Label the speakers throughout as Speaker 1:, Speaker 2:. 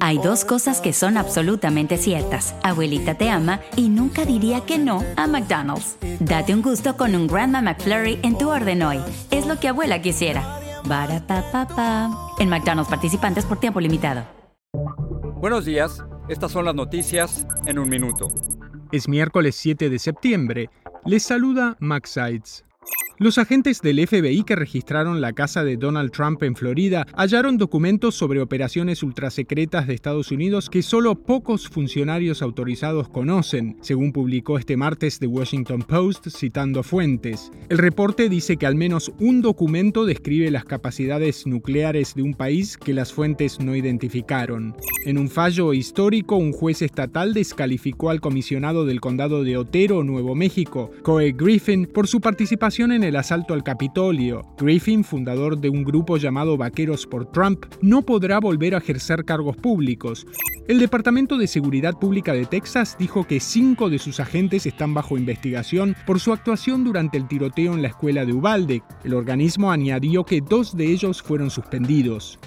Speaker 1: Hay dos cosas que son absolutamente ciertas. Abuelita te ama y nunca diría que no a McDonald's. Date un gusto con un Grandma McFlurry en tu orden hoy. Es lo que abuela quisiera. En McDonald's participantes por tiempo limitado.
Speaker 2: Buenos días. Estas son las noticias en un minuto.
Speaker 3: Es miércoles 7 de septiembre. Les saluda Max Sides. Los agentes del FBI que registraron la casa de Donald Trump en Florida hallaron documentos sobre operaciones ultrasecretas de Estados Unidos que solo pocos funcionarios autorizados conocen, según publicó este martes The Washington Post citando fuentes. El reporte dice que al menos un documento describe las capacidades nucleares de un país que las fuentes no identificaron. En un fallo histórico, un juez estatal descalificó al comisionado del condado de Otero, Nuevo México, Griffin, por su participación en el asalto al Capitolio. Griffin, fundador de un grupo llamado Vaqueros por Trump, no podrá volver a ejercer cargos públicos. El Departamento de Seguridad Pública de Texas dijo que cinco de sus agentes están bajo investigación por su actuación durante el tiroteo en la escuela de Uvalde. El organismo añadió que dos de ellos fueron suspendidos.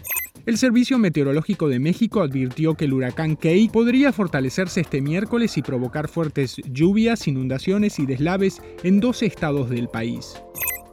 Speaker 3: El Servicio Meteorológico de México advirtió que el huracán Key podría fortalecerse este miércoles y provocar fuertes lluvias, inundaciones y deslaves en dos estados del país.